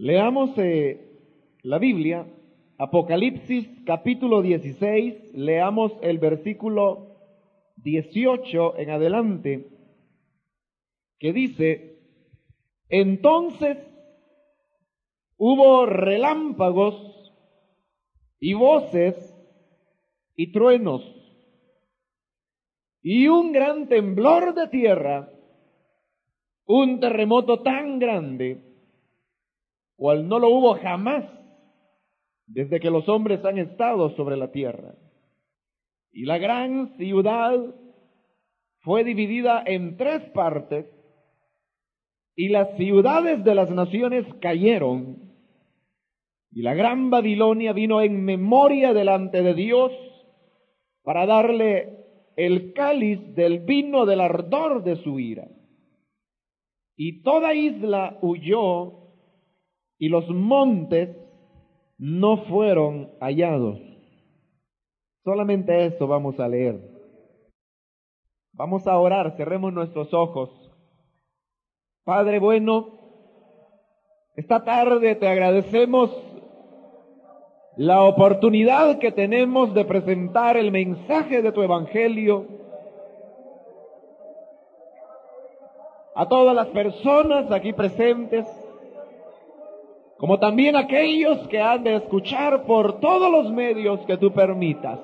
Leamos eh, la Biblia, Apocalipsis capítulo 16, leamos el versículo 18 en adelante, que dice, entonces hubo relámpagos y voces y truenos y un gran temblor de tierra, un terremoto tan grande, cual no lo hubo jamás desde que los hombres han estado sobre la tierra. Y la gran ciudad fue dividida en tres partes y las ciudades de las naciones cayeron. Y la gran Babilonia vino en memoria delante de Dios para darle el cáliz del vino del ardor de su ira. Y toda isla huyó y los montes no fueron hallados. Solamente eso vamos a leer. Vamos a orar, cerremos nuestros ojos. Padre bueno, esta tarde te agradecemos la oportunidad que tenemos de presentar el mensaje de tu Evangelio a todas las personas aquí presentes como también aquellos que han de escuchar por todos los medios que tú permitas.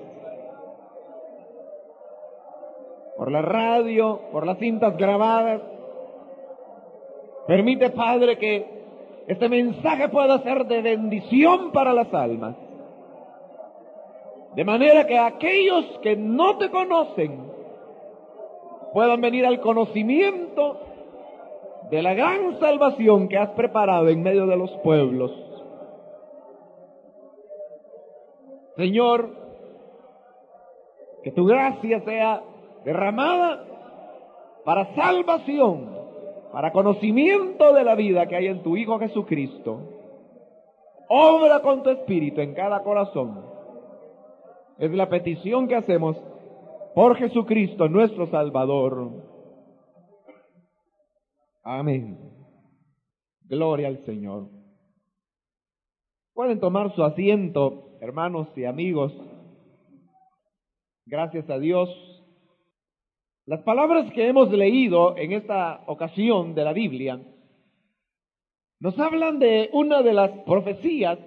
Por la radio, por las cintas grabadas. Permite, Padre, que este mensaje pueda ser de bendición para las almas. De manera que aquellos que no te conocen puedan venir al conocimiento de la gran salvación que has preparado en medio de los pueblos. Señor, que tu gracia sea derramada para salvación, para conocimiento de la vida que hay en tu Hijo Jesucristo. Obra con tu Espíritu en cada corazón. Es la petición que hacemos por Jesucristo, nuestro Salvador. Amén. Gloria al Señor. Pueden tomar su asiento, hermanos y amigos. Gracias a Dios. Las palabras que hemos leído en esta ocasión de la Biblia nos hablan de una de las profecías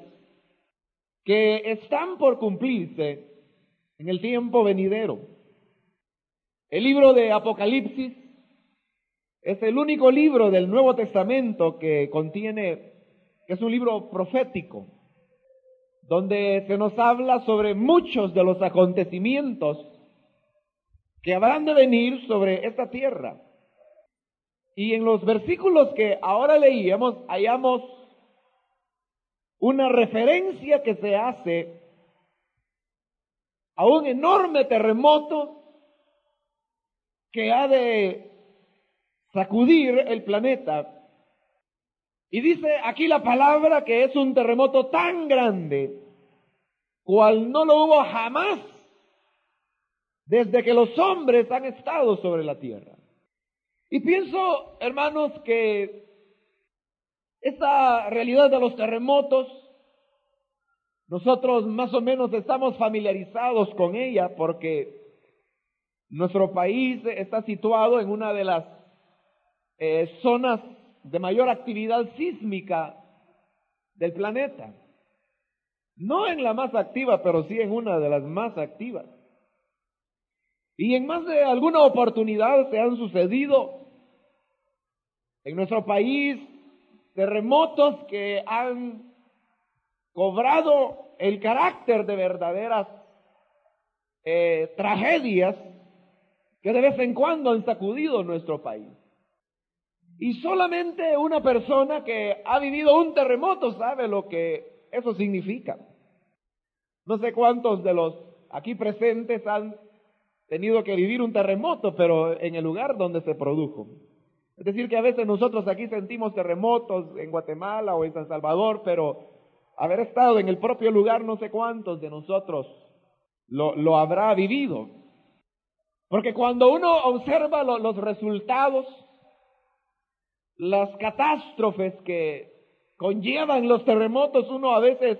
que están por cumplirse en el tiempo venidero. El libro de Apocalipsis es el único libro del Nuevo Testamento que contiene, que es un libro profético, donde se nos habla sobre muchos de los acontecimientos que habrán de venir sobre esta tierra. Y en los versículos que ahora leíamos hallamos una referencia que se hace a un enorme terremoto que ha de sacudir el planeta. Y dice aquí la palabra que es un terremoto tan grande, cual no lo hubo jamás desde que los hombres han estado sobre la tierra. Y pienso, hermanos, que esta realidad de los terremotos, nosotros más o menos estamos familiarizados con ella porque nuestro país está situado en una de las eh, zonas de mayor actividad sísmica del planeta. No en la más activa, pero sí en una de las más activas. Y en más de alguna oportunidad se han sucedido en nuestro país terremotos que han cobrado el carácter de verdaderas eh, tragedias que de vez en cuando han sacudido nuestro país. Y solamente una persona que ha vivido un terremoto sabe lo que eso significa. No sé cuántos de los aquí presentes han tenido que vivir un terremoto, pero en el lugar donde se produjo. Es decir, que a veces nosotros aquí sentimos terremotos en Guatemala o en San Salvador, pero haber estado en el propio lugar no sé cuántos de nosotros lo, habrá vivido. Porque cuando uno observa los resultados las catástrofes que conllevan los terremotos, uno a veces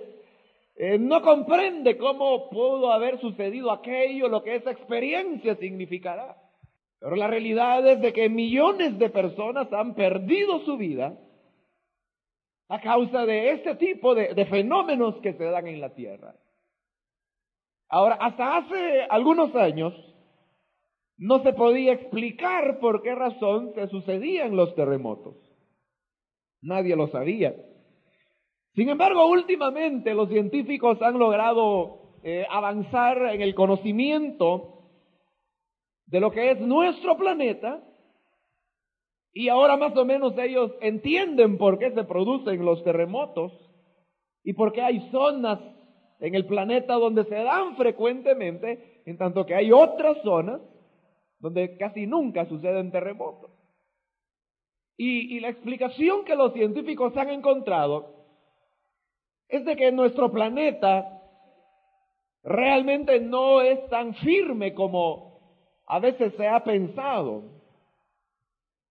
eh, no comprende cómo pudo haber sucedido aquello, lo que esa experiencia significará. Pero la realidad es de que millones de personas han perdido su vida a causa de este tipo de, de fenómenos que se dan en la tierra. Ahora, hasta hace algunos años, no se podía explicar por qué razón se sucedían los terremotos. Nadie lo sabía. Sin embargo, últimamente los científicos han logrado eh, avanzar en el conocimiento de lo que es nuestro planeta y ahora más o menos ellos entienden por qué se producen los terremotos y por qué hay zonas en el planeta donde se dan frecuentemente, en tanto que hay otras zonas donde casi nunca suceden terremotos. Y, y la explicación que los científicos han encontrado es de que nuestro planeta realmente no es tan firme como a veces se ha pensado.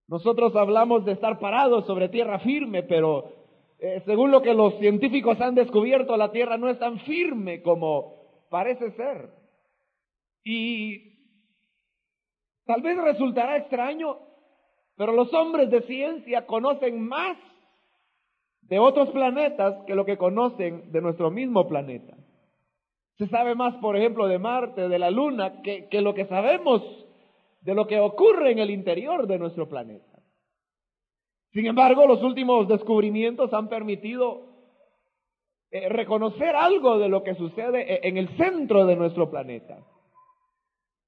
Nosotros hablamos de estar parados sobre tierra firme, pero eh, según lo que los científicos han descubierto, la tierra no es tan firme como parece ser. Y tal vez resultará extraño, pero los hombres de ciencia conocen más de otros planetas que lo que conocen de nuestro mismo planeta. Se sabe más, por ejemplo, de Marte, de la Luna, que, lo que sabemos de lo que ocurre en el interior de nuestro planeta. Sin embargo, los últimos descubrimientos han permitido eh, reconocer algo de lo que sucede e, en el centro de nuestro planeta.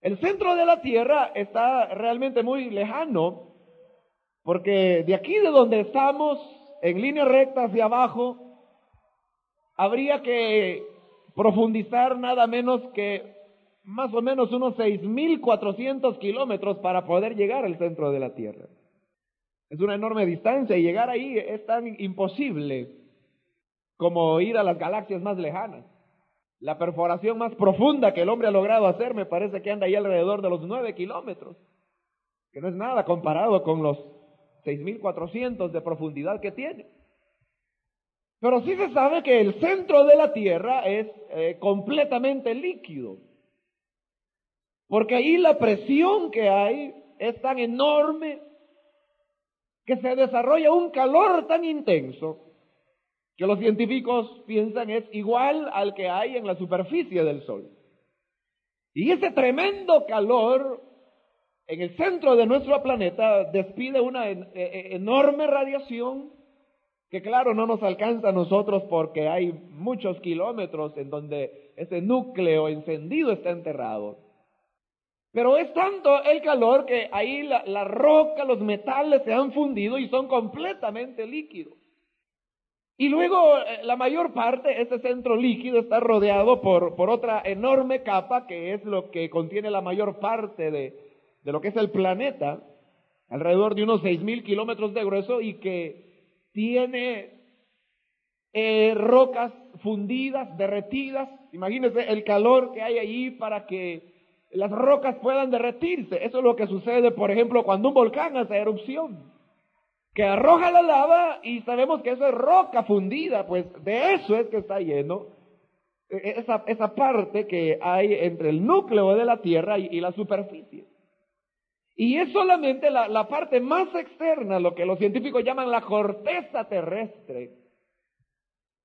El centro de la Tierra está realmente muy lejano, porque de aquí de donde estamos en línea recta hacia abajo, habría que profundizar nada menos que más o menos unos 6.400 kilómetros para poder llegar al centro de la Tierra. Es una enorme distancia y llegar ahí es tan imposible como ir a las galaxias más lejanas. La perforación más profunda que el hombre ha logrado hacer me parece que anda ahí alrededor de los 9 kilómetros, que no es nada comparado con los 6.400 de profundidad que tiene. Pero sí se sabe que el centro de la Tierra es eh, completamente líquido. Porque ahí la presión que hay es tan enorme que se desarrolla un calor tan intenso que los científicos piensan es igual al que hay en la superficie del Sol. Y ese tremendo calor en el centro de nuestro planeta despide una e, e, enorme radiación que claro no nos alcanza a nosotros porque hay muchos kilómetros en donde ese núcleo encendido está enterrado. Pero es tanto el calor que ahí la, roca, los metales se han fundido y son completamente líquidos. Y luego eh, la mayor parte, este centro líquido está rodeado por, por otra enorme capa que es lo que contiene la mayor parte de, de lo que es el planeta, alrededor de unos seis mil kilómetros de grueso y que tiene eh, rocas fundidas, derretidas. Imagínense el calor que hay allí para que las rocas puedan derretirse. Eso es lo que sucede, por ejemplo, cuando un volcán hace erupción, que arroja la lava y sabemos que eso es roca fundida, pues de eso es que está lleno e, e, esa, esa parte que hay entre el núcleo de la Tierra y la superficie. Y es solamente la, parte más externa, lo que los científicos llaman la corteza terrestre,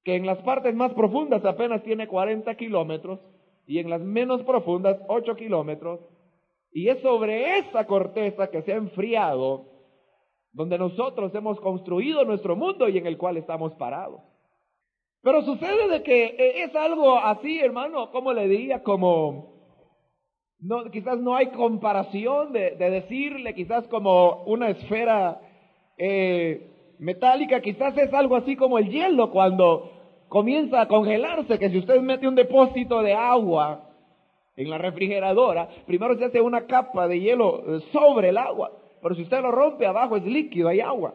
que en las partes más profundas apenas tiene 40 kilómetros y en las menos profundas 8 kilómetros. Y es sobre esa corteza que se ha enfriado donde nosotros hemos construido nuestro mundo y en el cual estamos parados. Pero sucede de que eh, es algo así, hermano, como le diría, como no, quizás no hay comparación de, decirle, quizás como una esfera eh, metálica, quizás es algo así como el hielo cuando comienza a congelarse, que si usted mete un depósito de agua en la refrigeradora, primero se hace una capa de hielo eh, sobre el agua, pero si usted lo rompe abajo es líquido, hay agua.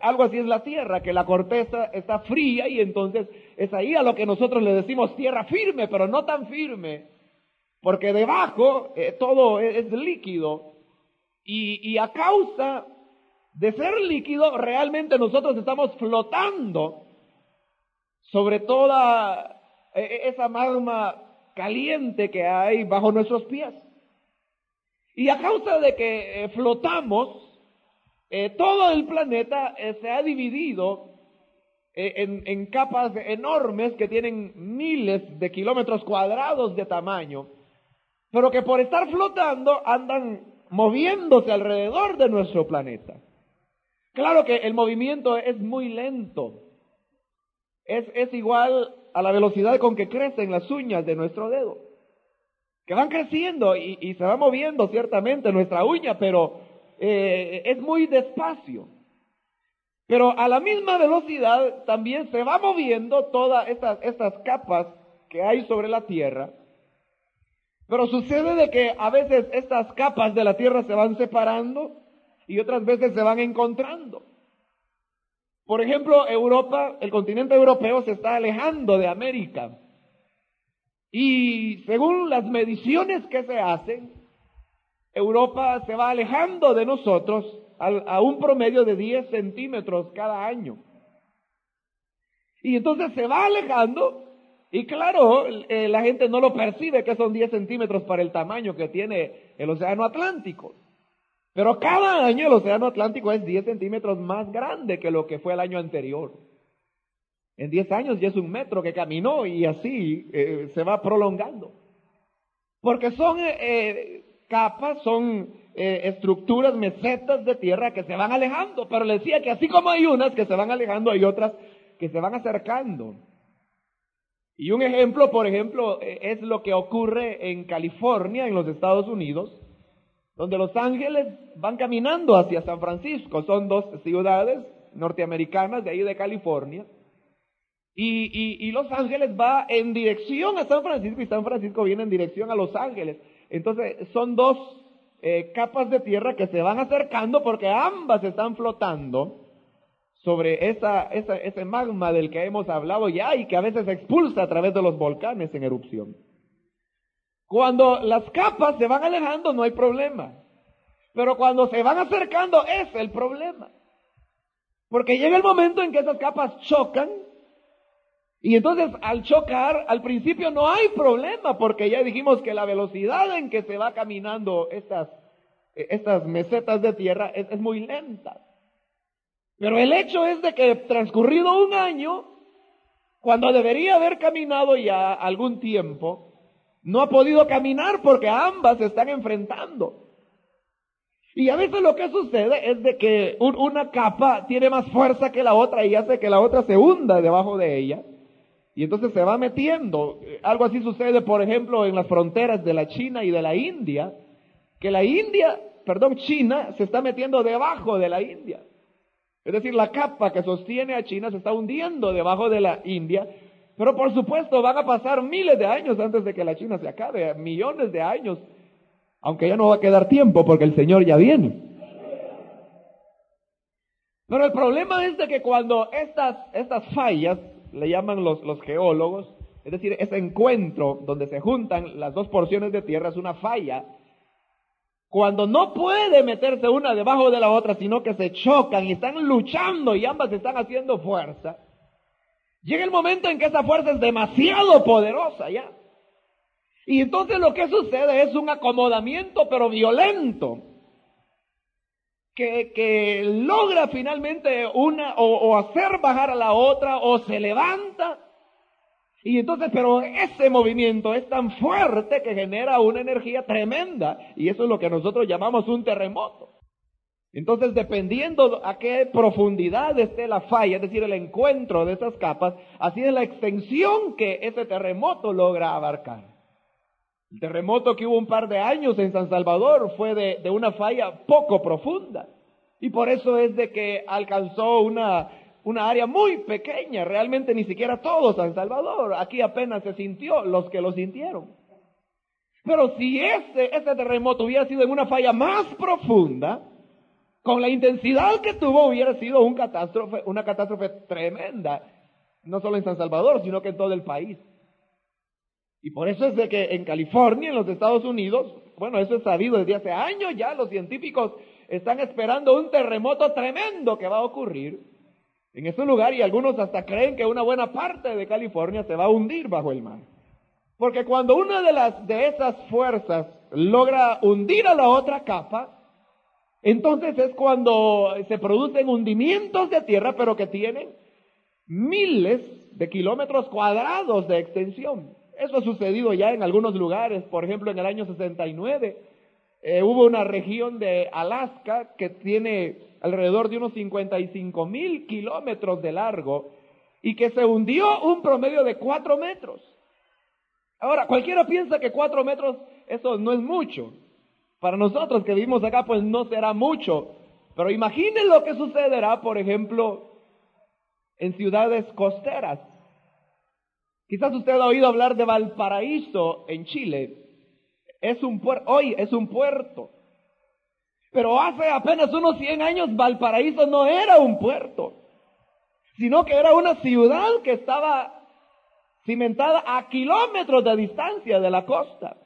Algo así es la tierra, que la corteza está fría y entonces es ahí a lo que nosotros le decimos tierra firme, pero no tan firme porque debajo eh, todo es, líquido y, a causa de ser líquido realmente nosotros estamos flotando sobre toda e, e, esa magma caliente que hay bajo nuestros pies. Y a causa de que eh, flotamos, eh, todo el planeta eh, se ha dividido en, capas enormes que tienen miles de kilómetros cuadrados de tamaño, pero que por estar flotando andan moviéndose alrededor de nuestro planeta. Claro que el movimiento es muy lento. Es igual a la velocidad con que crecen las uñas de nuestro dedo. Que van creciendo y, se va moviendo ciertamente nuestra uña, pero eh, es muy despacio. Pero a la misma velocidad también se va moviendo todas estas, estas capas que hay sobre la Tierra. Pero sucede de que a veces estas capas de la Tierra se van separando y otras veces se van encontrando. Por ejemplo, Europa, el continente europeo se está alejando de América. Y según las mediciones que se hacen, Europa se va alejando de nosotros a, un promedio de 10 centímetros cada año. Y entonces se va alejando y claro, eh, la gente no lo percibe que son 10 centímetros para el tamaño que tiene el Océano Atlántico. Pero cada año el Océano Atlántico es 10 centímetros más grande que lo que fue el año anterior. En 10 años ya es un metro que caminó y así eh, se va prolongando. Porque son eh, eh, capas, son estructuras, mesetas de tierra que se van alejando. Pero le decía que así como hay unas que se van alejando, hay otras que se van acercando. Y un ejemplo, por ejemplo, es lo que ocurre en California, en los Estados Unidos, donde los ángeles van caminando hacia San Francisco. Son dos ciudades norteamericanas de ahí de California. Y, Los Ángeles va en dirección a San Francisco y San Francisco viene en dirección a Los Ángeles. Entonces son dos eh, capas de tierra que se van acercando porque ambas están flotando sobre esa, esa, ese magma del que hemos hablado ya y que a veces se expulsa a través de los volcanes en erupción. Cuando las capas se van alejando no hay problema. Pero cuando se van acercando es el problema. Porque llega el momento en que esas capas chocan y entonces al chocar, al principio no hay problema porque ya dijimos que la velocidad en que se va caminando estas, estas mesetas de tierra es, es muy lenta. Pero el hecho es de que transcurrido un año, cuando debería haber caminado ya algún tiempo, no ha podido caminar porque ambas se están enfrentando. Y a veces lo que sucede es de que una capa tiene más fuerza que la otra y hace que la otra se hunda debajo de ella. Y entonces se va metiendo. Algo así sucede, por ejemplo, en las fronteras de la China y de la India, que la India, perdón, China se está metiendo debajo de la India. Es decir, la capa que sostiene a China se está hundiendo debajo de la India pero por supuesto van a pasar miles de años antes de que la China se acabe, millones de años, aunque ya no va a quedar tiempo porque el Señor ya viene. Pero el problema es de que cuando estas, estas fallas, le llaman los, geólogos, es decir, ese encuentro donde se juntan las dos porciones de tierra es una falla, cuando no puede meterse una debajo de la otra, sino que se chocan y están luchando y ambas están haciendo fuerza, Llega el momento en que esa fuerza es demasiado poderosa ya. Y entonces lo que sucede es un acomodamiento pero violento. Que, que logra finalmente una o, o hacer bajar a la otra o se levanta. Y entonces, pero ese movimiento es tan fuerte que genera una energía tremenda. Y eso es lo que nosotros llamamos un terremoto. Entonces, dependiendo a qué profundidad esté la falla, es decir, el encuentro de esas capas, así es la extensión que ese terremoto logra abarcar. El terremoto que hubo un par de años en San Salvador fue de, una falla poco profunda. Y por eso es de que alcanzó una, una área muy pequeña, realmente ni siquiera todo San Salvador. Aquí apenas se sintió los que lo sintieron. Pero si ese, ese terremoto hubiera sido en una falla más profunda, con la intensidad que tuvo hubiera sido un catástrofe, una catástrofe tremenda, no solo en San Salvador, sino que en todo el país. Y por eso es de que en California, en los Estados Unidos, bueno, eso es sabido desde hace años ya, los científicos están esperando un terremoto tremendo que va a ocurrir. en ese lugar y algunos hasta creen que una buena parte de California se va a hundir bajo el mar. Porque cuando una de las de esas fuerzas logra hundir a la otra capa, entonces es cuando se producen hundimientos de tierra, pero que tienen miles de kilómetros cuadrados de extensión. Eso ha sucedido ya en algunos lugares, por ejemplo en el año 69 eh, hubo una región de Alaska que tiene alrededor de unos 55 mil kilómetros de largo y que se hundió un promedio de 4 metros. Ahora, cualquiera piensa que 4 metros, eso no es mucho. Para nosotros que vivimos acá, pues no será mucho. Pero imaginen lo que sucederá, por ejemplo, en ciudades costeras. Quizás usted ha oído hablar de Valparaíso en Chile. Es un puerto, hoy es un puerto. Pero hace apenas unos 100 años Valparaíso no era un puerto, sino que era una ciudad que estaba cimentada a kilómetros de distancia de la costa.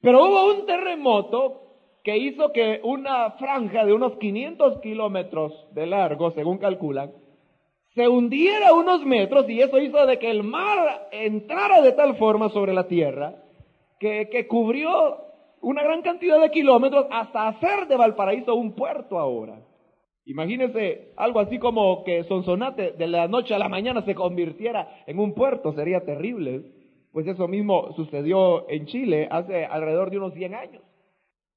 Pero hubo un terremoto que hizo que una franja de unos 500 kilómetros de largo, según calculan, se hundiera unos metros y eso hizo de que el mar entrara de tal forma sobre la tierra que, que cubrió una gran cantidad de kilómetros hasta hacer de Valparaíso un puerto ahora. Imagínense algo así como que Sonsonate de la noche a la mañana se convirtiera en un puerto, sería terrible. Pues eso mismo sucedió en Chile hace alrededor de unos 100 años.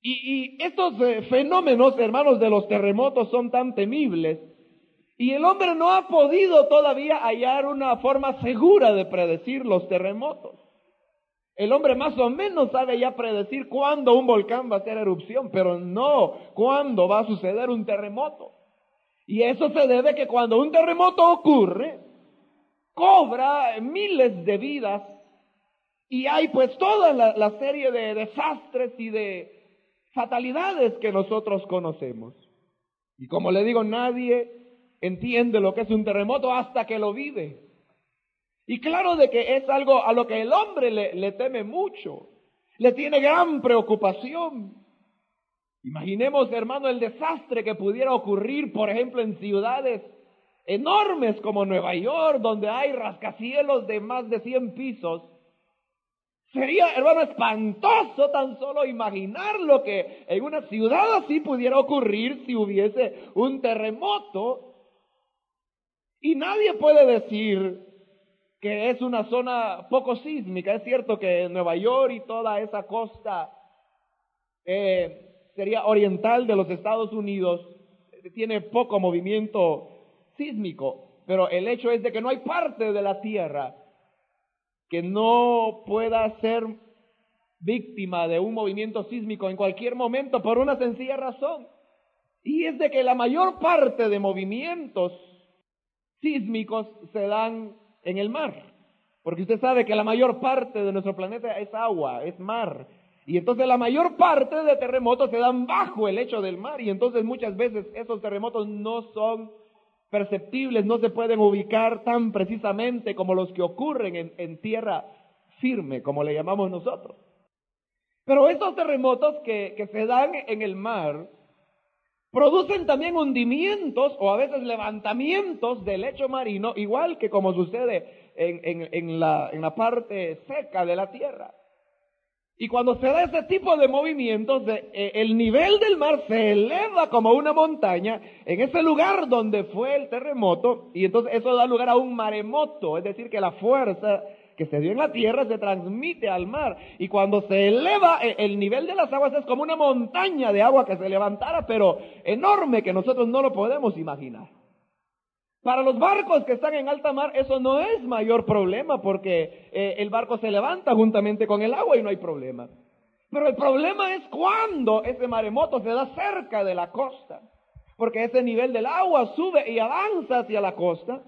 Y, estos eh, fenómenos, hermanos, de los terremotos son tan temibles y el hombre no ha podido todavía hallar una forma segura de predecir los terremotos. El hombre más o menos sabe ya predecir cuándo un volcán va a hacer erupción, pero no cuándo va a suceder un terremoto. Y eso se debe que cuando un terremoto ocurre, cobra miles de vidas y hay pues toda la, serie de desastres y de fatalidades que nosotros conocemos. Y como le digo, nadie entiende lo que es un terremoto hasta que lo vive. Y claro de que es algo a lo que el hombre le, teme mucho, le tiene gran preocupación. Imaginemos, hermano, el desastre que pudiera ocurrir, por ejemplo, en ciudades enormes como Nueva York, donde hay rascacielos de más de 100 pisos, Sería, hermano, espantoso tan solo imaginar lo que en una ciudad así pudiera ocurrir si hubiese un terremoto. Y nadie puede decir que es una zona poco sísmica. Es cierto que Nueva York y toda esa costa eh, sería oriental de los Estados Unidos tiene poco movimiento sísmico, pero el hecho es de que no hay parte de la tierra que no pueda ser víctima de un movimiento sísmico en cualquier momento por una sencilla razón. Y es de que la mayor parte de movimientos sísmicos se dan en el mar. Porque usted sabe que la mayor parte de nuestro planeta es agua, es mar. Y entonces la mayor parte de terremotos se dan bajo el lecho del mar. Y entonces muchas veces esos terremotos no son perceptibles, no se pueden ubicar tan precisamente como los que ocurren en, tierra firme, como le llamamos nosotros. Pero estos terremotos que, que, se dan en el mar producen también hundimientos o a veces levantamientos del lecho marino, igual que como sucede en, en, la, en la parte seca de la tierra. Y cuando se da ese tipo de movimientos, eh, el nivel del mar se eleva como una montaña en ese lugar donde fue el terremoto, y entonces eso da lugar a un maremoto, es decir, que la fuerza que se dio en la tierra se transmite al mar. Y cuando se eleva eh, el nivel de las aguas es como una montaña de agua que se levantara, pero enorme que nosotros no lo podemos imaginar. Para los barcos que están en alta mar eso no es mayor problema porque eh, el barco se levanta juntamente con el agua y no hay problema. Pero el problema es cuando ese maremoto se da cerca de la costa, porque ese nivel del agua sube y avanza hacia la costa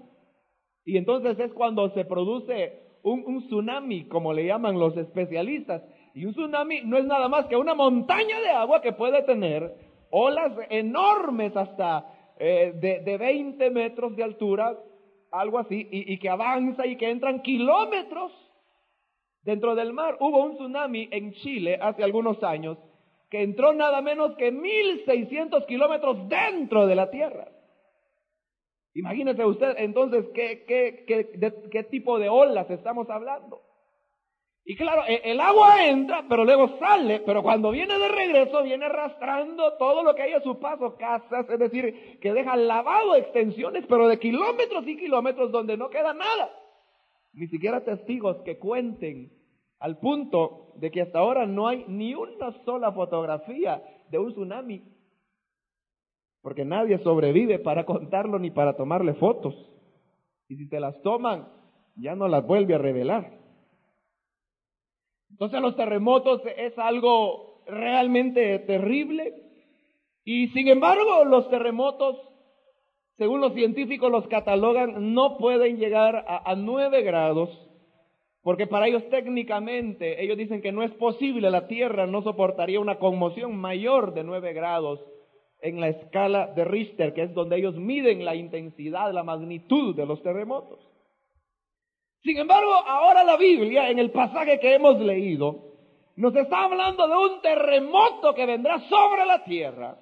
y entonces es cuando se produce un, un tsunami, como le llaman los especialistas. Y un tsunami no es nada más que una montaña de agua que puede tener olas enormes hasta eh, de, de 20 metros de altura, algo así, y, y que avanza y que entran kilómetros dentro del mar. Hubo un tsunami en Chile hace algunos años que entró nada menos que 1.600 kilómetros dentro de la tierra. Imagínese usted entonces qué, qué, qué, de, qué tipo de olas estamos hablando. Y claro, e, el agua entra, pero luego sale, pero cuando viene de regreso viene arrastrando todo lo que hay a su paso, casas, es decir, que deja lavado extensiones, pero de kilómetros y kilómetros donde no queda nada. Ni siquiera testigos que cuenten al punto de que hasta ahora no hay ni una sola fotografía de un tsunami, porque nadie sobrevive para contarlo ni para tomarle fotos. Y si te las toman, ya no las vuelve a revelar. Entonces los terremotos es algo realmente terrible y sin embargo los terremotos, según los científicos los catalogan, no pueden llegar a, nueve grados porque para ellos técnicamente, ellos dicen que no es posible, la Tierra no soportaría una conmoción mayor de nueve grados en la escala de Richter, que es donde ellos miden la intensidad, la magnitud de los terremotos. Sin embargo, ahora la Biblia, en el pasaje que hemos leído, nos está hablando de un terremoto que vendrá sobre la tierra,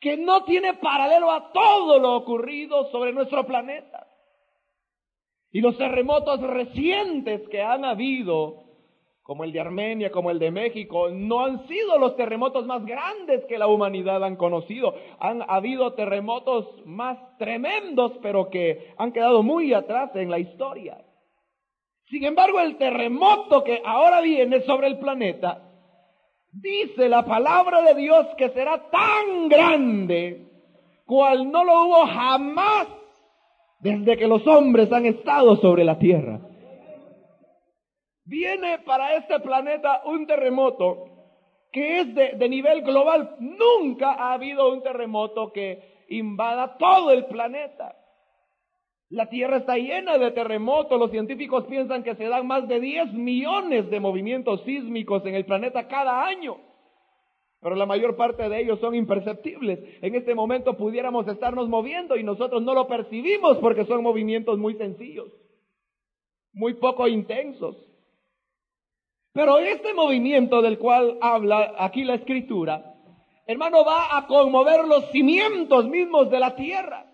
que no tiene paralelo a todo lo ocurrido sobre nuestro planeta. Y los terremotos recientes que han habido como el de Armenia, como el de México, no han sido los terremotos más grandes que la humanidad han conocido. Han habido terremotos más tremendos, pero que han quedado muy atrás en la historia. Sin embargo, el terremoto que ahora viene sobre el planeta, dice la palabra de Dios que será tan grande, cual no lo hubo jamás desde que los hombres han estado sobre la tierra. Viene para este planeta un terremoto que es de, nivel global. Nunca ha habido un terremoto que invada todo el planeta. La Tierra está llena de terremotos. Los científicos piensan que se dan más de 10 millones de movimientos sísmicos en el planeta cada año. Pero la mayor parte de ellos son imperceptibles. En este momento pudiéramos estarnos moviendo y nosotros no lo percibimos porque son movimientos muy sencillos, muy poco intensos. Pero este movimiento del cual habla aquí la escritura, hermano, va a conmover los cimientos mismos de la tierra.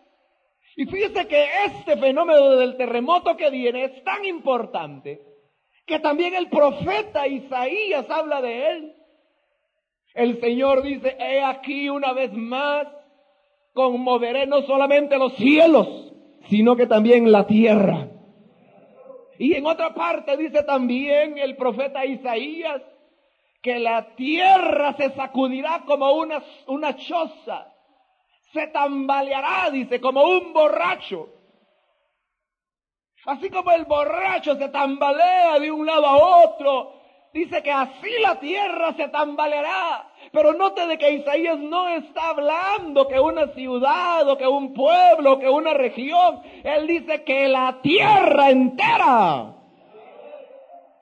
Y fíjese que este fenómeno del terremoto que viene es tan importante que también el profeta Isaías habla de él. El Señor dice, he aquí una vez más, conmoveré no solamente los cielos, sino que también la tierra. Y en otra parte dice también el profeta Isaías que la tierra se sacudirá como una, una choza, se tambaleará, dice, como un borracho. Así como el borracho se tambalea de un lado a otro, dice que así la tierra se tambaleará. Pero note de que Isaías no está hablando que una ciudad o que un pueblo o que una región. Él dice que la tierra entera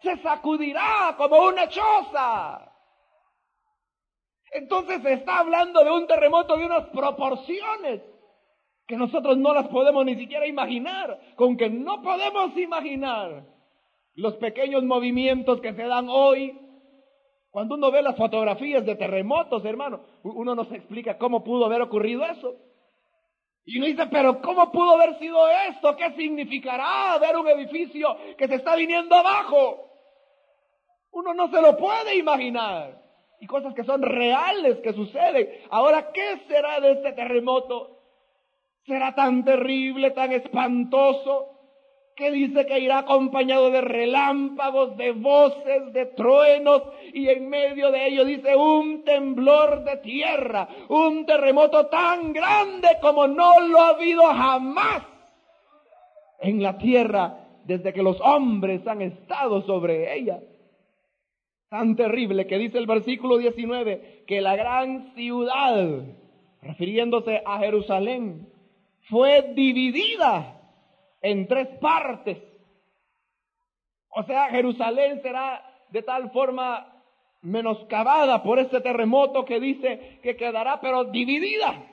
se sacudirá como una choza. Entonces está hablando de un terremoto de unas proporciones que nosotros no las podemos ni siquiera imaginar, con que no podemos imaginar los pequeños movimientos que se dan hoy cuando uno ve las fotografías de terremotos, hermano, uno no se explica cómo pudo haber ocurrido eso. Y uno dice, pero ¿cómo pudo haber sido esto? ¿Qué significará ver un edificio que se está viniendo abajo? Uno no se lo puede imaginar. Y cosas que son reales que suceden. Ahora, ¿qué será de este terremoto? ¿Será tan terrible, tan espantoso? Que dice que irá acompañado de relámpagos, de voces, de truenos, y en medio de ello dice un temblor de tierra, un terremoto tan grande como no lo ha habido jamás en la tierra desde que los hombres han estado sobre ella. Tan terrible que dice el versículo 19 que la gran ciudad, refiriéndose a Jerusalén, fue dividida en tres partes. O sea, Jerusalén será de tal forma menoscabada por este terremoto que dice que quedará pero dividida,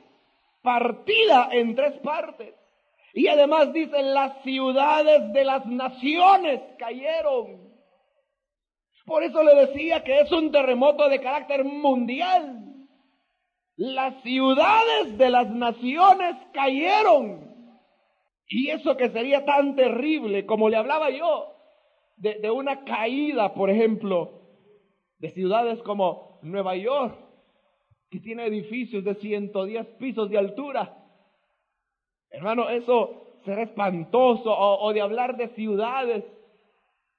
partida en tres partes. Y además dice, las ciudades de las naciones cayeron. Por eso le decía que es un terremoto de carácter mundial. Las ciudades de las naciones cayeron. Y eso que sería tan terrible, como le hablaba yo, de, una caída, por ejemplo, de ciudades como Nueva York, que tiene edificios de 110 pisos de altura. Hermano, eso será espantoso. O, o, de hablar de ciudades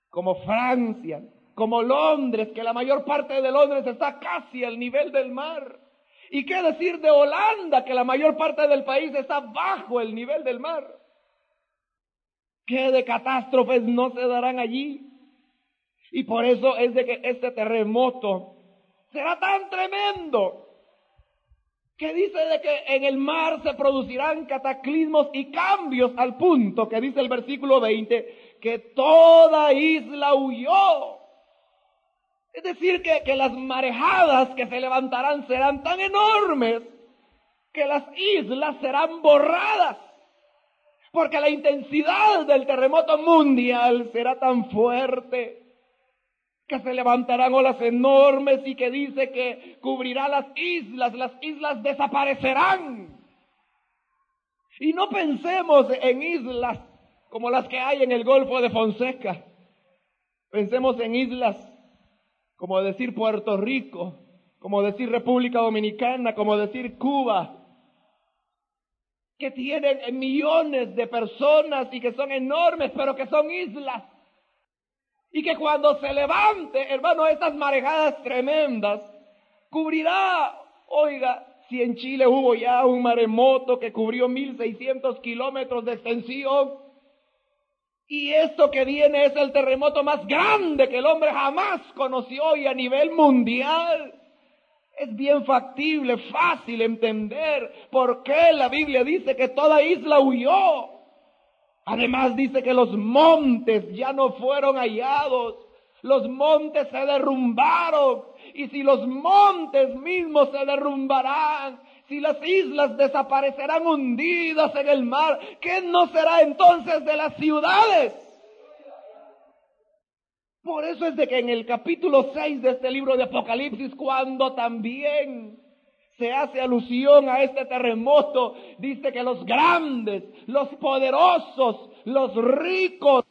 como Francia, como Londres, que la mayor parte de Londres está casi al nivel del mar. ¿Y qué decir de Holanda, que la mayor parte del país está bajo el nivel del mar? ¿Qué de catástrofes no se darán allí? Y por eso es de que este terremoto será tan tremendo que dice de que en el mar se producirán cataclismos y cambios al punto que dice el versículo 20 que toda isla huyó. Es decir, que, que las marejadas que se levantarán serán tan enormes que las islas serán borradas. Porque la intensidad del terremoto mundial será tan fuerte que se levantarán olas enormes y que dice que cubrirá las islas, las islas desaparecerán. Y no pensemos en islas como las que hay en el Golfo de Fonseca. Pensemos en islas como decir Puerto Rico, como decir República Dominicana, como decir Cuba, que tienen millones de personas y que son enormes, pero que son islas. Y que cuando se levante, hermano, estas marejadas tremendas, cubrirá, oiga, si en Chile hubo ya un maremoto que cubrió 1600 kilómetros de extensión, y esto que viene es el terremoto más grande que el hombre jamás conoció y a nivel mundial. Es bien factible, fácil entender por qué la Biblia dice que toda isla huyó. Además dice que los montes ya no fueron hallados. Los montes se derrumbaron. Y si los montes mismos se derrumbarán, si las islas desaparecerán hundidas en el mar, ¿qué no será entonces de las ciudades? Por eso es de que en el capítulo 6 de este libro de Apocalipsis, cuando también se hace alusión a este terremoto, dice que los grandes, los poderosos, los ricos,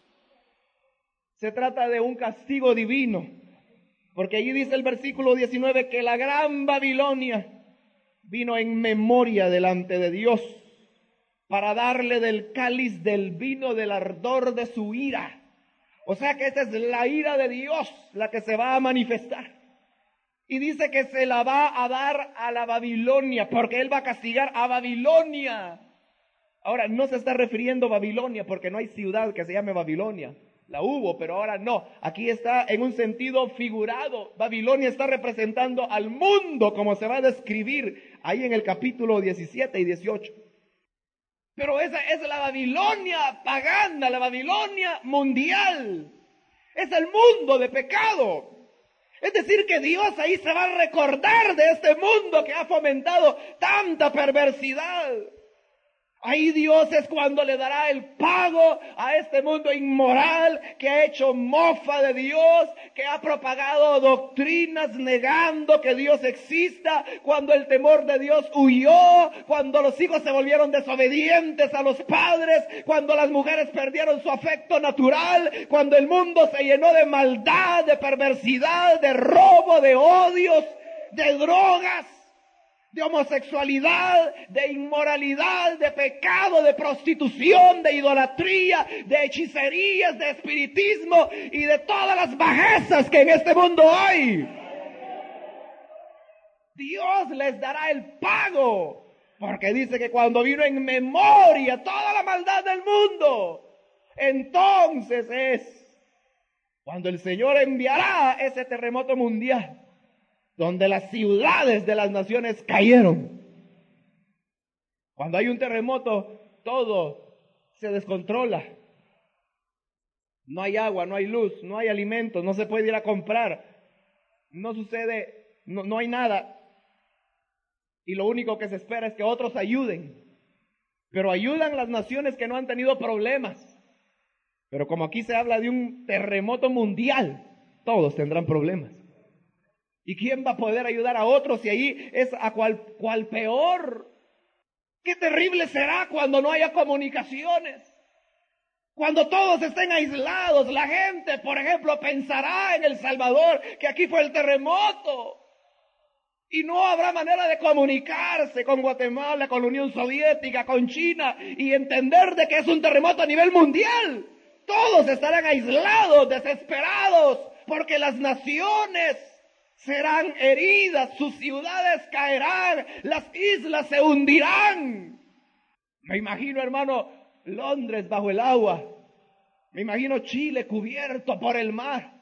se trata de un castigo divino. Porque allí dice el versículo 19 que la gran Babilonia vino en memoria delante de Dios para darle del cáliz del vino del ardor de su ira. O sea que esa es la ira de Dios la que se va a manifestar. Y dice que se la va a dar a la Babilonia, porque Él va a castigar a Babilonia. Ahora, no se está refiriendo a Babilonia, porque no hay ciudad que se llame Babilonia. La hubo, pero ahora no. Aquí está en un sentido figurado. Babilonia está representando al mundo, como se va a describir ahí en el capítulo 17 y 18. Pero esa es la Babilonia pagana, la Babilonia mundial. Es el mundo de pecado. Es decir, que Dios ahí se va a recordar de este mundo que ha fomentado tanta perversidad. Ahí Dios es cuando le dará el pago a este mundo inmoral que ha hecho mofa de Dios, que ha propagado doctrinas negando que Dios exista, cuando el temor de Dios huyó, cuando los hijos se volvieron desobedientes a los padres, cuando las mujeres perdieron su afecto natural, cuando el mundo se llenó de maldad, de perversidad, de robo, de odios, de drogas de homosexualidad, de inmoralidad, de pecado, de prostitución, de idolatría, de hechicerías, de espiritismo y de todas las bajezas que en este mundo hay. Dios les dará el pago, porque dice que cuando vino en memoria toda la maldad del mundo, entonces es cuando el Señor enviará ese terremoto mundial donde las ciudades de las naciones cayeron. Cuando hay un terremoto, todo se descontrola. No hay agua, no hay luz, no hay alimentos, no se puede ir a comprar. No sucede, no, no hay nada. Y lo único que se espera es que otros ayuden. Pero ayudan las naciones que no han tenido problemas. Pero como aquí se habla de un terremoto mundial, todos tendrán problemas. ¿Y quién va a poder ayudar a otros si ahí es a cual, cual peor? Qué terrible será cuando no haya comunicaciones. Cuando todos estén aislados, la gente, por ejemplo, pensará en El Salvador que aquí fue el terremoto. Y no habrá manera de comunicarse con Guatemala, con la Unión Soviética, con China y entender de que es un terremoto a nivel mundial. Todos estarán aislados, desesperados, porque las naciones serán heridas, sus ciudades caerán, las islas se hundirán. Me imagino, hermano, Londres bajo el agua. Me imagino Chile cubierto por el mar.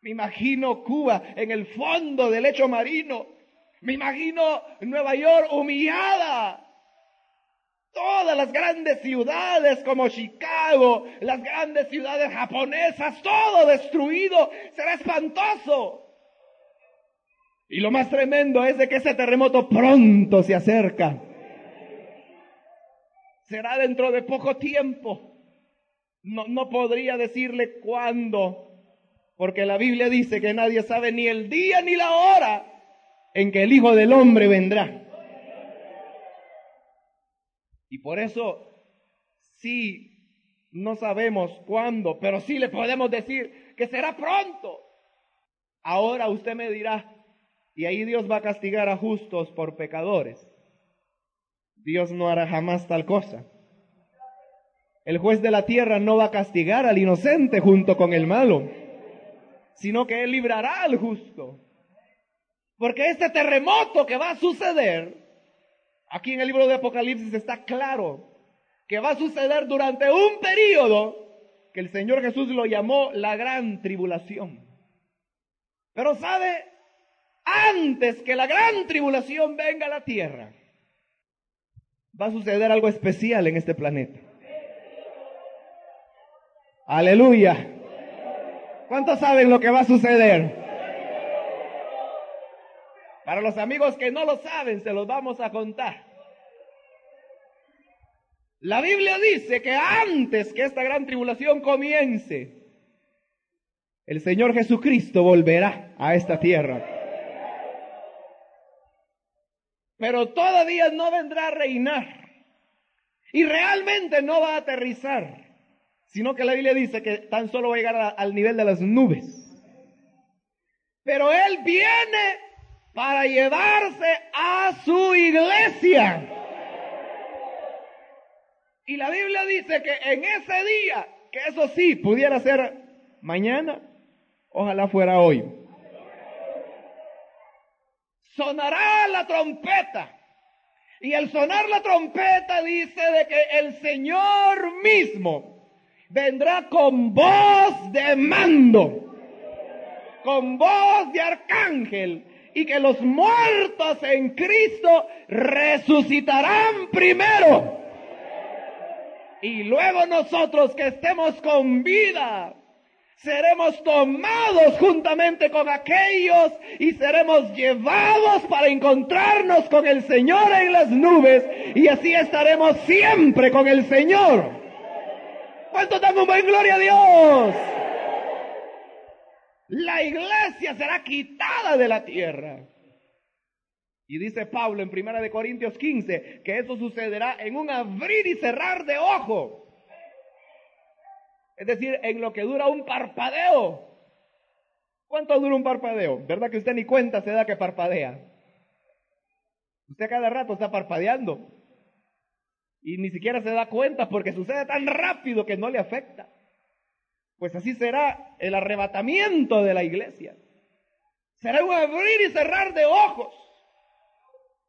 Me imagino Cuba en el fondo del lecho marino. Me imagino Nueva York humillada. Todas las grandes ciudades como Chicago, las grandes ciudades japonesas, todo destruido. Será espantoso. Y lo más tremendo es de que ese terremoto pronto se acerca. Será dentro de poco tiempo. No, no podría decirle cuándo, porque la Biblia dice que nadie sabe ni el día ni la hora en que el Hijo del Hombre vendrá. Y por eso, sí, no sabemos cuándo, pero sí le podemos decir que será pronto. Ahora usted me dirá, y ahí Dios va a castigar a justos por pecadores. Dios no hará jamás tal cosa. El juez de la tierra no va a castigar al inocente junto con el malo, sino que él librará al justo. Porque este terremoto que va a suceder, aquí en el libro de Apocalipsis está claro, que va a suceder durante un periodo que el Señor Jesús lo llamó la gran tribulación. Pero sabe, antes que la gran tribulación venga a la tierra, va a suceder algo especial en este planeta. Aleluya. ¿Cuántos saben lo que va a suceder? Para los amigos que no lo saben, se los vamos a contar. La Biblia dice que antes que esta gran tribulación comience, el Señor Jesucristo volverá a esta tierra. Pero todavía no vendrá a reinar. Y realmente no va a aterrizar sino que la Biblia dice que tan solo va a llegar al nivel de las nubes. Pero Él viene para llevarse a su iglesia. Y la Biblia dice que en ese día, que eso sí, pudiera ser mañana, ojalá fuera hoy, sonará la trompeta. Y al sonar la trompeta dice de que el Señor mismo vendrá con voz de mando, con voz de arcángel, y que los muertos en Cristo resucitarán primero. Y luego nosotros que estemos con vida, seremos tomados juntamente con aquellos y seremos llevados para encontrarnos con el Señor en las nubes y así estaremos siempre con el Señor. ¿Cuánto damos buen gloria a Dios? La iglesia será quitada de la tierra. Y dice Pablo en Primera de Corintios 15 que eso sucederá en un abrir y cerrar de ojo. Es decir, en lo que dura un parpadeo. ¿Cuánto dura un parpadeo? ¿Verdad que usted ni cuenta se da que parpadea? Usted cada rato está parpadeando y ni siquiera se da cuenta porque sucede tan rápido que no le afecta. Pues así será el arrebatamiento de la iglesia. Será un abrir y cerrar de ojos.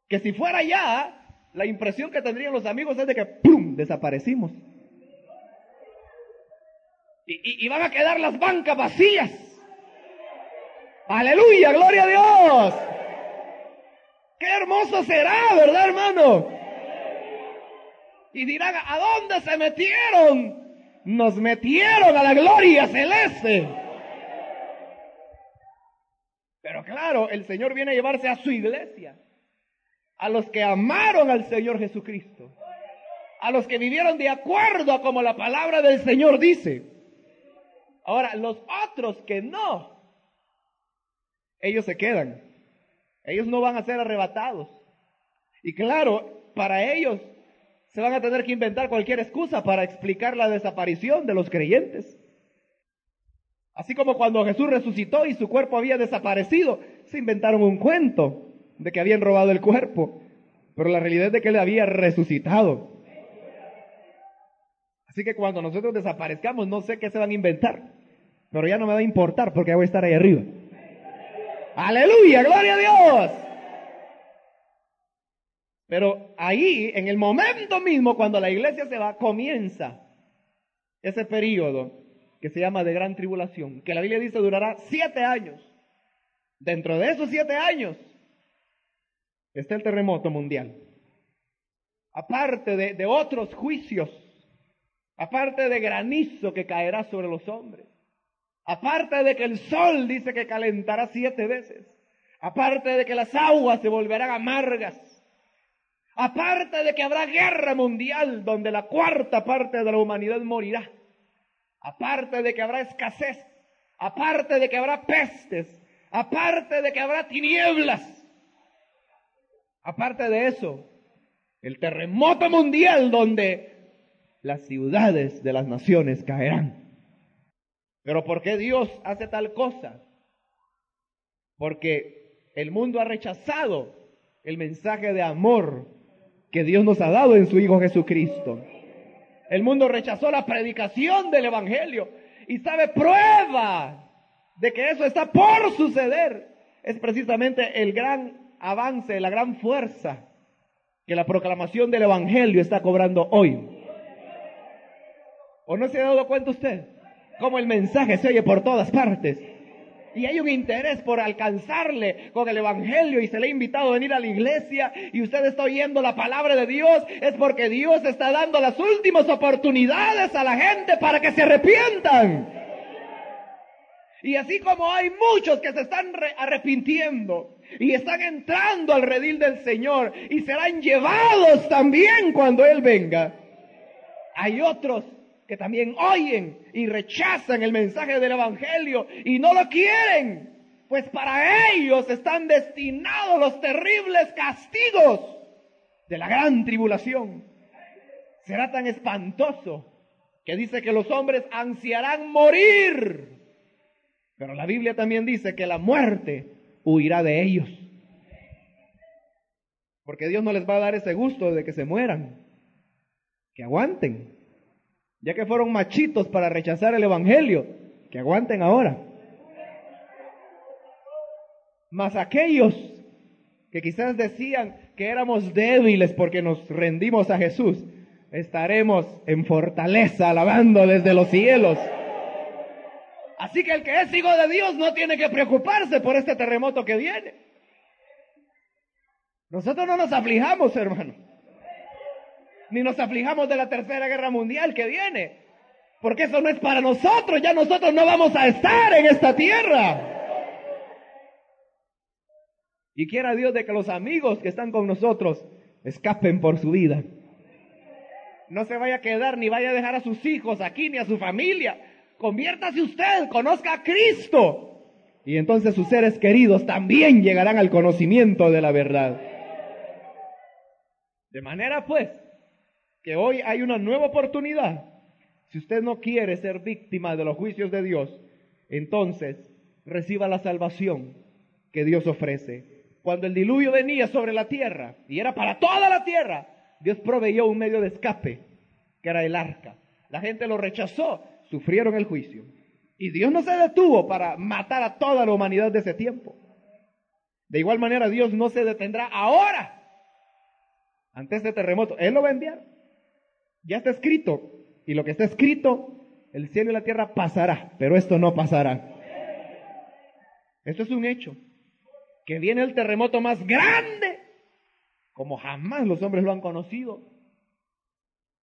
Que si fuera ya, la impresión que tendrían los amigos es de que ¡pum! desaparecimos. Y, van a quedar las bancas vacías. Aleluya, gloria a Dios. Qué hermoso será, ¿verdad, hermano? y dirán, ¿a dónde se metieron? Nos metieron a la gloria celeste. Pero claro, el Señor viene a llevarse a su iglesia, a los que amaron al Señor Jesucristo, a los que vivieron de acuerdo a como la palabra del Señor dice. Ahora, los otros que no, ellos se quedan. Ellos no van a ser arrebatados. Y claro, para ellos se van a tener que inventar cualquier excusa para explicar la desaparición de los creyentes. Así como cuando Jesús resucitó y su cuerpo había desaparecido, se inventaron un cuento de que habían robado el cuerpo, pero la realidad es de que él había resucitado. Así que cuando nosotros desaparezcamos, no sé qué se van a inventar, pero ya no me va a importar porque voy a estar ahí arriba. Aleluya, gloria a Dios. Pero ahí, en el momento mismo, cuando la iglesia se va, comienza ese periodo que se llama de gran tribulación, que la Biblia dice durará siete años. Dentro de esos siete años está el terremoto mundial. Aparte de, de otros juicios, aparte de granizo que caerá sobre los hombres, aparte de que el sol dice que calentará siete veces, aparte de que las aguas se volverán amargas, aparte de que habrá guerra mundial donde la cuarta parte de la humanidad morirá, aparte de que habrá escasez, aparte de que habrá pestes, aparte de que habrá tinieblas, aparte de eso, el terremoto mundial donde las ciudades de las naciones caerán. Pero ¿por qué Dios hace tal cosa? Porque el mundo ha rechazado el mensaje de amor que Dios nos ha dado en su Hijo Jesucristo. El mundo rechazó la predicación del Evangelio y sabe prueba de que eso está por suceder. Es precisamente el gran avance, la gran fuerza que la proclamación del Evangelio está cobrando hoy. ¿O no se ha dado cuenta usted? Cómo el mensaje se oye por todas partes. Y hay un interés por alcanzarle con el Evangelio y se le ha invitado a venir a la iglesia y usted está oyendo la palabra de Dios. Es porque Dios está dando las últimas oportunidades a la gente para que se arrepientan. Y así como hay muchos que se están arrepintiendo y están entrando al redil del Señor y serán llevados también cuando Él venga, hay otros que también oyen y rechazan el mensaje del Evangelio y no lo quieren, pues para ellos están destinados los terribles castigos de la gran tribulación. Será tan espantoso que dice que los hombres ansiarán morir, pero la Biblia también dice que la muerte huirá de ellos. Porque Dios no les va a dar ese gusto de que se mueran, que aguanten ya que fueron machitos para rechazar el Evangelio, que aguanten ahora. Mas aquellos que quizás decían que éramos débiles porque nos rendimos a Jesús, estaremos en fortaleza alabando desde los cielos. Así que el que es hijo de Dios no tiene que preocuparse por este terremoto que viene. Nosotros no nos aflijamos, hermano ni nos aflijamos de la tercera guerra mundial que viene. Porque eso no es para nosotros, ya nosotros no vamos a estar en esta tierra. Y quiera Dios de que los amigos que están con nosotros escapen por su vida. No se vaya a quedar ni vaya a dejar a sus hijos aquí ni a su familia. Conviértase usted, conozca a Cristo. Y entonces sus seres queridos también llegarán al conocimiento de la verdad. De manera pues que hoy hay una nueva oportunidad. Si usted no quiere ser víctima de los juicios de Dios, entonces reciba la salvación que Dios ofrece. Cuando el diluvio venía sobre la tierra, y era para toda la tierra, Dios proveyó un medio de escape, que era el arca. La gente lo rechazó, sufrieron el juicio. Y Dios no se detuvo para matar a toda la humanidad de ese tiempo. De igual manera, Dios no se detendrá ahora ante este terremoto. Él lo va a enviar. Ya está escrito. Y lo que está escrito, el cielo y la tierra pasará, pero esto no pasará. Esto es un hecho. Que viene el terremoto más grande, como jamás los hombres lo han conocido.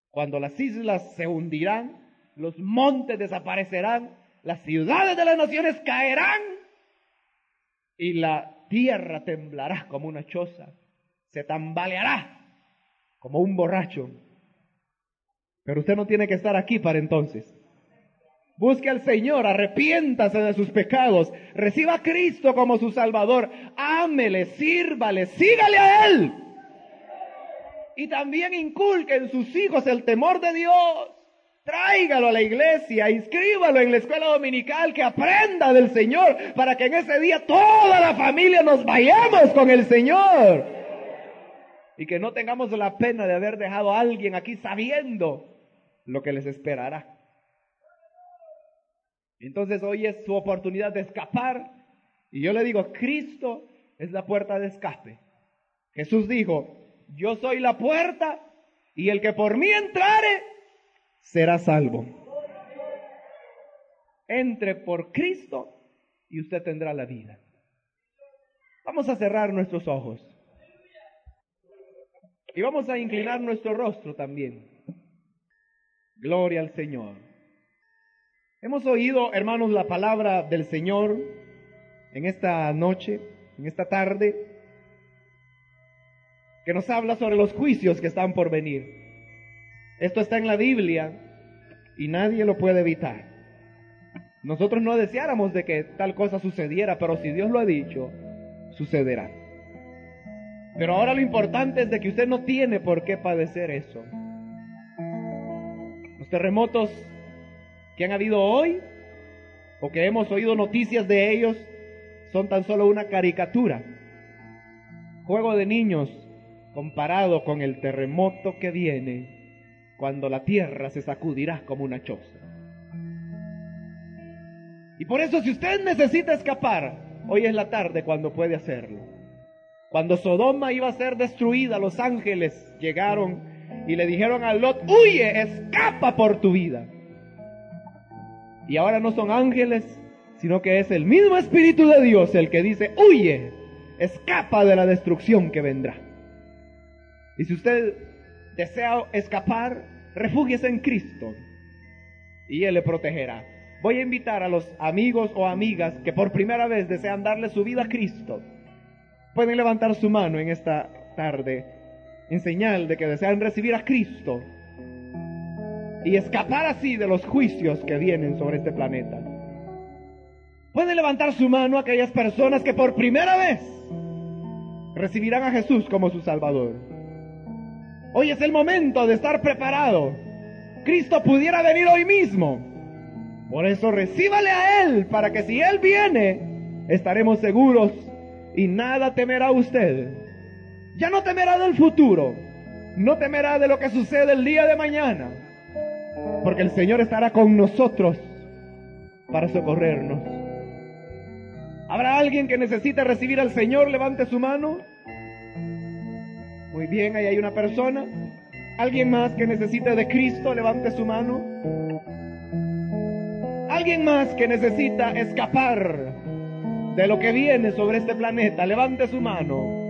Cuando las islas se hundirán, los montes desaparecerán, las ciudades de las naciones caerán y la tierra temblará como una choza, se tambaleará como un borracho pero usted no tiene que estar aquí para entonces. Busque al Señor, arrepiéntase de sus pecados, reciba a Cristo como su Salvador, ámele, sírvale, sígale a Él. Y también inculque en sus hijos el temor de Dios. Tráigalo a la iglesia, inscríbalo en la escuela dominical, que aprenda del Señor, para que en ese día toda la familia nos vayamos con el Señor. Y que no tengamos la pena de haber dejado a alguien aquí sabiendo lo que les esperará. Entonces hoy es su oportunidad de escapar. Y yo le digo, Cristo es la puerta de escape. Jesús dijo, yo soy la puerta y el que por mí entrare será salvo. Entre por Cristo y usted tendrá la vida. Vamos a cerrar nuestros ojos. Y vamos a inclinar nuestro rostro también. Gloria al Señor. Hemos oído, hermanos, la palabra del Señor en esta noche, en esta tarde que nos habla sobre los juicios que están por venir. Esto está en la Biblia y nadie lo puede evitar. Nosotros no deseáramos de que tal cosa sucediera, pero si Dios lo ha dicho, sucederá. Pero ahora lo importante es de que usted no tiene por qué padecer eso. Terremotos que han habido hoy o que hemos oído noticias de ellos son tan solo una caricatura. Juego de niños comparado con el terremoto que viene cuando la tierra se sacudirá como una choza. Y por eso si usted necesita escapar, hoy es la tarde cuando puede hacerlo. Cuando Sodoma iba a ser destruida, los ángeles llegaron y le dijeron a Lot, huye, escapa por tu vida. Y ahora no son ángeles, sino que es el mismo Espíritu de Dios el que dice, huye, escapa de la destrucción que vendrá. Y si usted desea escapar, refúgiese en Cristo y Él le protegerá. Voy a invitar a los amigos o amigas que por primera vez desean darle su vida a Cristo. Pueden levantar su mano en esta tarde en señal de que desean recibir a Cristo y escapar así de los juicios que vienen sobre este planeta. Pueden levantar su mano aquellas personas que por primera vez recibirán a Jesús como su Salvador. Hoy es el momento de estar preparado. Cristo pudiera venir hoy mismo. Por eso recíbale a Él para que si Él viene, estaremos seguros y nada temerá usted. Ya no temerá del futuro, no temerá de lo que sucede el día de mañana, porque el Señor estará con nosotros para socorrernos. ¿Habrá alguien que necesite recibir al Señor? Levante su mano. Muy bien, ahí hay una persona. ¿Alguien más que necesite de Cristo? Levante su mano. ¿Alguien más que necesita escapar de lo que viene sobre este planeta? Levante su mano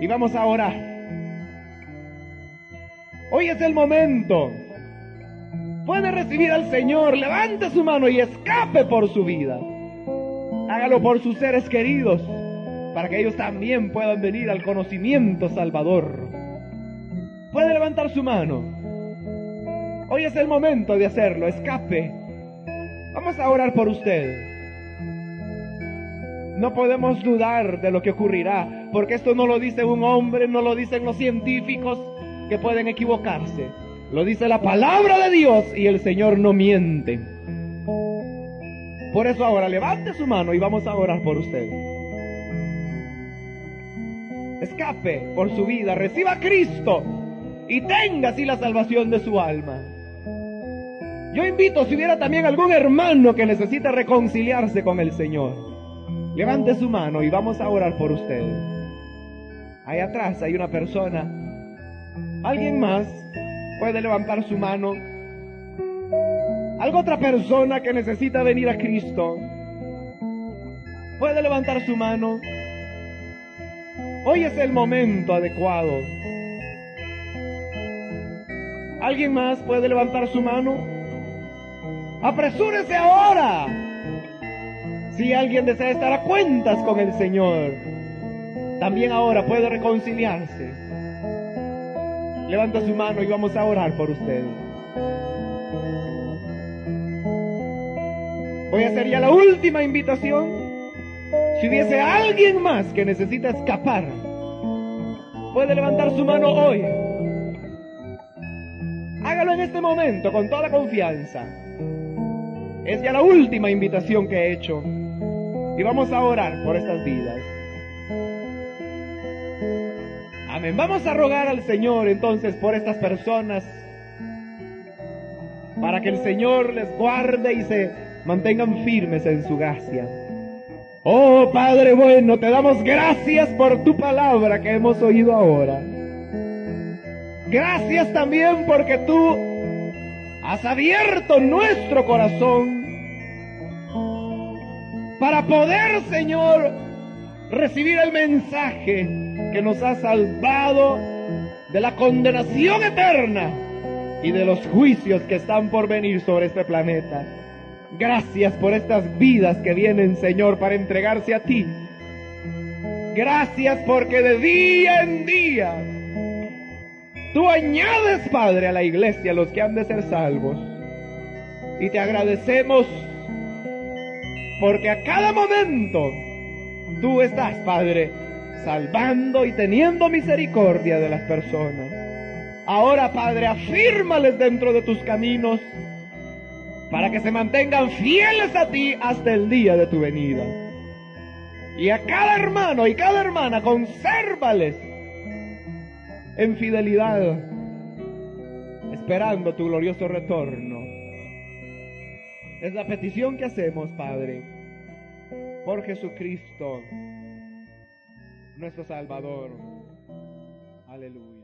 y vamos a orar. Hoy es el momento. Puede recibir al Señor. Levante su mano y escape por su vida. Hágalo por sus seres queridos para que ellos también puedan venir al conocimiento salvador. Puede levantar su mano. Hoy es el momento de hacerlo. Escape. Vamos a orar por usted. No podemos dudar de lo que ocurrirá, porque esto no lo dice un hombre, no lo dicen los científicos que pueden equivocarse. Lo dice la palabra de Dios y el Señor no miente. Por eso ahora levante su mano y vamos a orar por usted escape por su vida, reciba a Cristo y tenga así la salvación de su alma. Yo invito, si hubiera también algún hermano que necesita reconciliarse con el Señor, levante su mano y vamos a orar por usted. Ahí atrás hay una persona. ¿Alguien más puede levantar su mano? ¿Alguna otra persona que necesita venir a Cristo? ¿Puede levantar su mano? Hoy es el momento adecuado. ¿Alguien más puede levantar su mano? Apresúrese ahora. Si alguien desea estar a cuentas con el Señor, también ahora puede reconciliarse. Levanta su mano y vamos a orar por usted. Voy a hacer ya la última invitación. Si hubiese alguien más que necesita escapar, puede levantar su mano hoy. en este momento con toda confianza. Es ya la última invitación que he hecho. Y vamos a orar por estas vidas. Amén. Vamos a rogar al Señor entonces por estas personas. Para que el Señor les guarde y se mantengan firmes en su gracia. Oh Padre bueno, te damos gracias por tu palabra que hemos oído ahora. Gracias también porque tú has abierto nuestro corazón para poder, Señor, recibir el mensaje que nos ha salvado de la condenación eterna y de los juicios que están por venir sobre este planeta. Gracias por estas vidas que vienen, Señor, para entregarse a ti. Gracias porque de día en día tú añades, Padre, a la iglesia los que han de ser salvos. Y te agradecemos porque a cada momento tú estás, Padre, salvando y teniendo misericordia de las personas. Ahora, Padre, afírmales dentro de tus caminos para que se mantengan fieles a ti hasta el día de tu venida. Y a cada hermano y cada hermana, consérvales en fidelidad, esperando tu glorioso retorno. Es la petición que hacemos, Padre, por Jesucristo, nuestro Salvador. Aleluya.